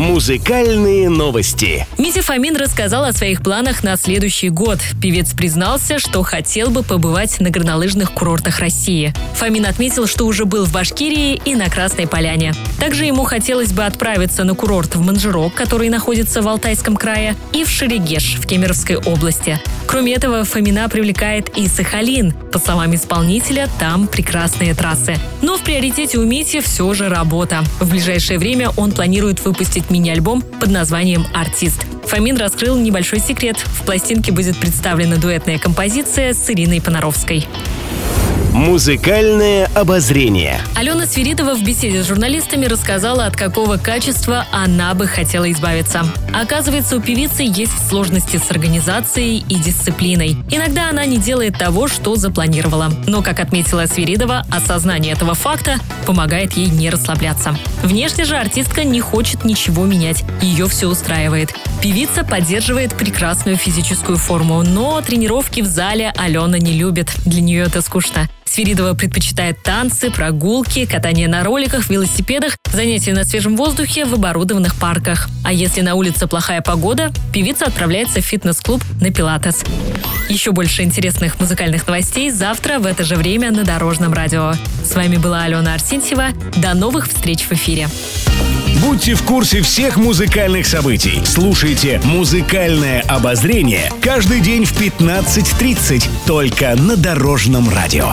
Музыкальные новости. Митя Фомин рассказал о своих планах на следующий год. Певец признался, что хотел бы побывать на горнолыжных курортах России. Фомин отметил, что уже был в Башкирии и на Красной Поляне. Также ему хотелось бы отправиться на курорт в Манжирок, который находится в Алтайском крае, и в Шерегеш в Кемеровской области. Кроме этого, Фомина привлекает и Сахалин. По словам исполнителя, там прекрасные трассы. Но в приоритете у Мити все же работа. В ближайшее время он планирует выпустить мини-альбом под названием «Артист». Фомин раскрыл небольшой секрет. В пластинке будет представлена дуэтная композиция с Ириной Понаровской. Музыкальное обозрение. Алена Свиридова в беседе с журналистами рассказала, от какого качества она бы хотела избавиться. Оказывается, у певицы есть сложности с организацией и дисциплиной. Иногда она не делает того, что запланировала. Но, как отметила Свиридова, осознание этого факта помогает ей не расслабляться. Внешне же артистка не хочет ничего менять. Ее все устраивает. Певица поддерживает прекрасную физическую форму, но тренировки в зале Алена не любит. Для нее это скучно. Свиридова предпочитает танцы, прогулки, катание на роликах, велосипедах, занятия на свежем воздухе в оборудованных парках. А если на улице плохая погода, певица отправляется в фитнес-клуб на пилатес. Еще больше интересных музыкальных новостей завтра в это же время на Дорожном радио. С вами была Алена Арсентьева. До новых встреч в эфире. Будьте в курсе всех музыкальных событий. Слушайте «Музыкальное обозрение» каждый день в 15.30 только на Дорожном радио.